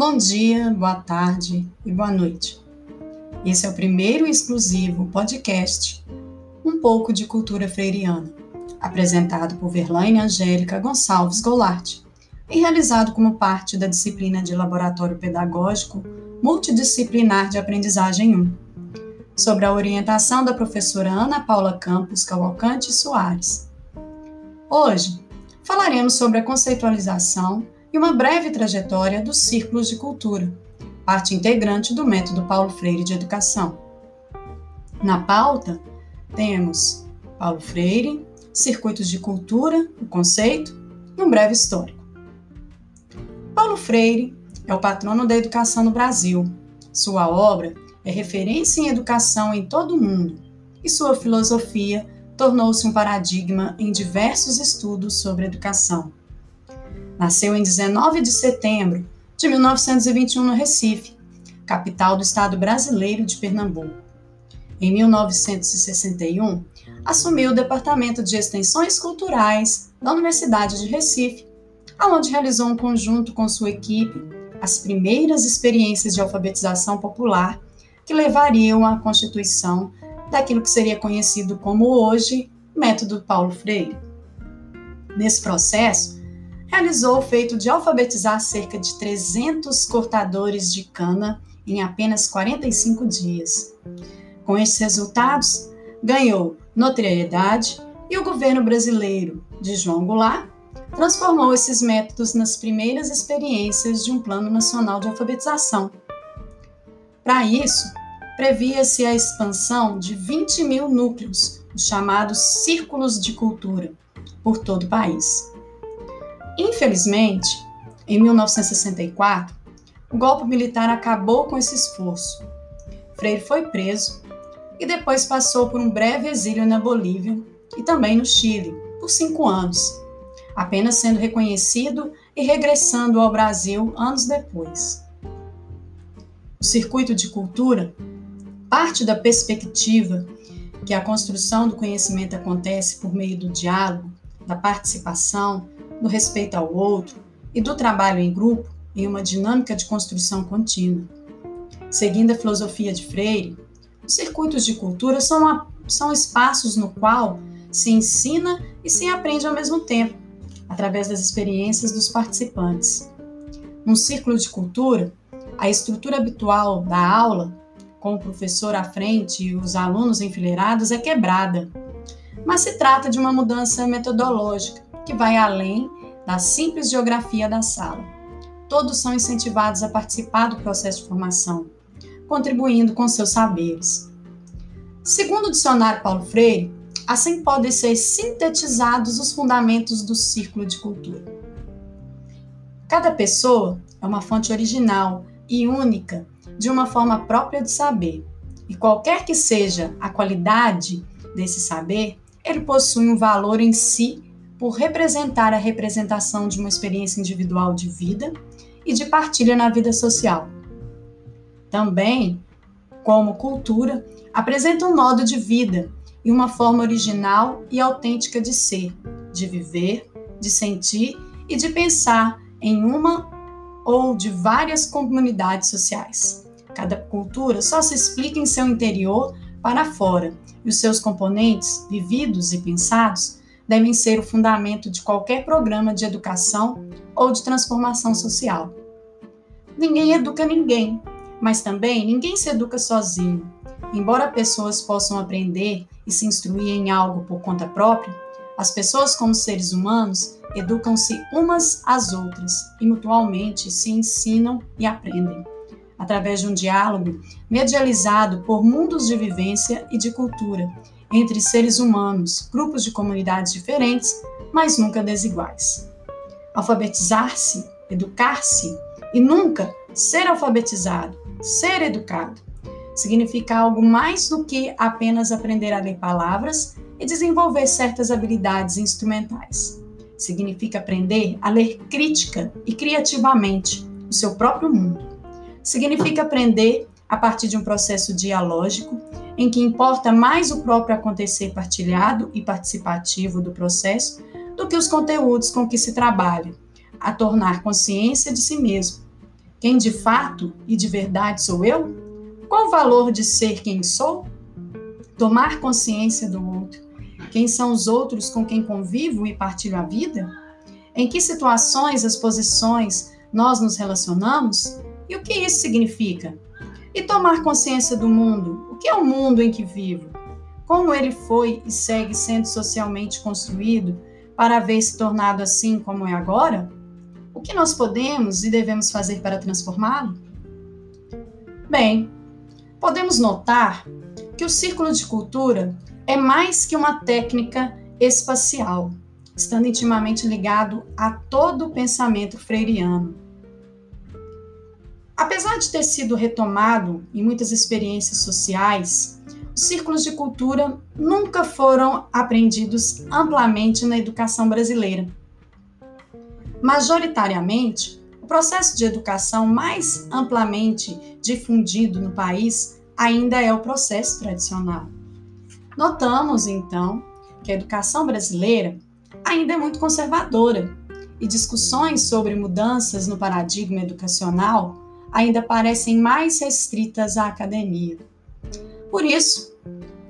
Bom dia, boa tarde e boa noite. Esse é o primeiro exclusivo podcast Um pouco de cultura freiriana, apresentado por Verlaine Angélica Gonçalves Goulart e realizado como parte da disciplina de Laboratório Pedagógico Multidisciplinar de Aprendizagem 1, sobre a orientação da professora Ana Paula Campos Cavalcante Soares. Hoje falaremos sobre a conceitualização e uma breve trajetória dos círculos de cultura, parte integrante do método Paulo Freire de educação. Na pauta, temos Paulo Freire, circuitos de cultura, o conceito e um breve histórico. Paulo Freire é o patrono da educação no Brasil. Sua obra é referência em educação em todo o mundo e sua filosofia tornou-se um paradigma em diversos estudos sobre educação. Nasceu em 19 de setembro de 1921 no Recife, capital do estado brasileiro de Pernambuco. Em 1961, assumiu o Departamento de Extensões Culturais da Universidade de Recife, onde realizou um conjunto com sua equipe as primeiras experiências de alfabetização popular que levariam à constituição daquilo que seria conhecido como hoje Método Paulo Freire. Nesse processo, realizou o feito de alfabetizar cerca de 300 cortadores de cana em apenas 45 dias. Com esses resultados, ganhou notoriedade e o governo brasileiro de João Goulart transformou esses métodos nas primeiras experiências de um Plano Nacional de Alfabetização. Para isso, previa-se a expansão de 20 mil núcleos, os chamados círculos de cultura, por todo o país. Infelizmente, em 1964, o golpe militar acabou com esse esforço. Freire foi preso e depois passou por um breve exílio na Bolívia e também no Chile, por cinco anos, apenas sendo reconhecido e regressando ao Brasil anos depois. O circuito de cultura parte da perspectiva que a construção do conhecimento acontece por meio do diálogo, da participação, do respeito ao outro e do trabalho em grupo em uma dinâmica de construção contínua. Seguindo a filosofia de Freire, os circuitos de cultura são, a, são espaços no qual se ensina e se aprende ao mesmo tempo, através das experiências dos participantes. Num círculo de cultura, a estrutura habitual da aula, com o professor à frente e os alunos enfileirados, é quebrada. Mas se trata de uma mudança metodológica que vai além da simples geografia da sala. Todos são incentivados a participar do processo de formação, contribuindo com seus saberes. Segundo o dicionário Paulo Freire, assim podem ser sintetizados os fundamentos do círculo de cultura. Cada pessoa é uma fonte original e única de uma forma própria de saber, e qualquer que seja a qualidade desse saber, ele possui um valor em si por representar a representação de uma experiência individual de vida e de partilha na vida social. Também, como cultura, apresenta um modo de vida e uma forma original e autêntica de ser, de viver, de sentir e de pensar em uma ou de várias comunidades sociais. Cada cultura só se explica em seu interior para fora, e os seus componentes, vividos e pensados, devem ser o fundamento de qualquer programa de educação ou de transformação social. Ninguém educa ninguém, mas também ninguém se educa sozinho. Embora pessoas possam aprender e se instruir em algo por conta própria, as pessoas, como seres humanos, educam-se umas às outras e mutualmente se ensinam e aprendem, através de um diálogo medializado por mundos de vivência e de cultura entre seres humanos, grupos de comunidades diferentes, mas nunca desiguais. Alfabetizar-se, educar-se e nunca ser alfabetizado, ser educado, significa algo mais do que apenas aprender a ler palavras e desenvolver certas habilidades instrumentais. Significa aprender a ler crítica e criativamente o seu próprio mundo. Significa aprender a partir de um processo dialógico em que importa mais o próprio acontecer partilhado e participativo do processo do que os conteúdos com que se trabalha, a tornar consciência de si mesmo, Quem de fato e de verdade sou eu? Qual o valor de ser quem sou? Tomar consciência do outro. Quem são os outros com quem convivo e partilho a vida? Em que situações, as posições nós nos relacionamos? E o que isso significa? E tomar consciência do mundo. Que é o mundo em que vivo? Como ele foi e segue sendo socialmente construído para haver se tornado assim como é agora? O que nós podemos e devemos fazer para transformá-lo? Bem, podemos notar que o círculo de cultura é mais que uma técnica espacial, estando intimamente ligado a todo o pensamento freiriano. Apesar de ter sido retomado em muitas experiências sociais, os círculos de cultura nunca foram aprendidos amplamente na educação brasileira. Majoritariamente, o processo de educação mais amplamente difundido no país ainda é o processo tradicional. Notamos, então, que a educação brasileira ainda é muito conservadora e discussões sobre mudanças no paradigma educacional ainda parecem mais restritas à academia. Por isso,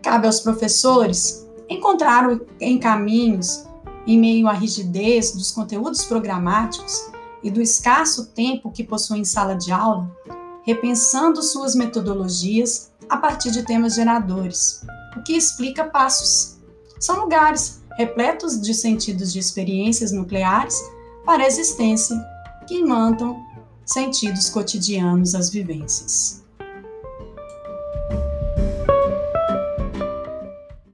cabe aos professores encontrar em caminhos, em meio à rigidez dos conteúdos programáticos e do escasso tempo que possuem em sala de aula, repensando suas metodologias a partir de temas geradores, o que explica passos. São lugares repletos de sentidos de experiências nucleares para a existência que imantam sentidos cotidianos às vivências.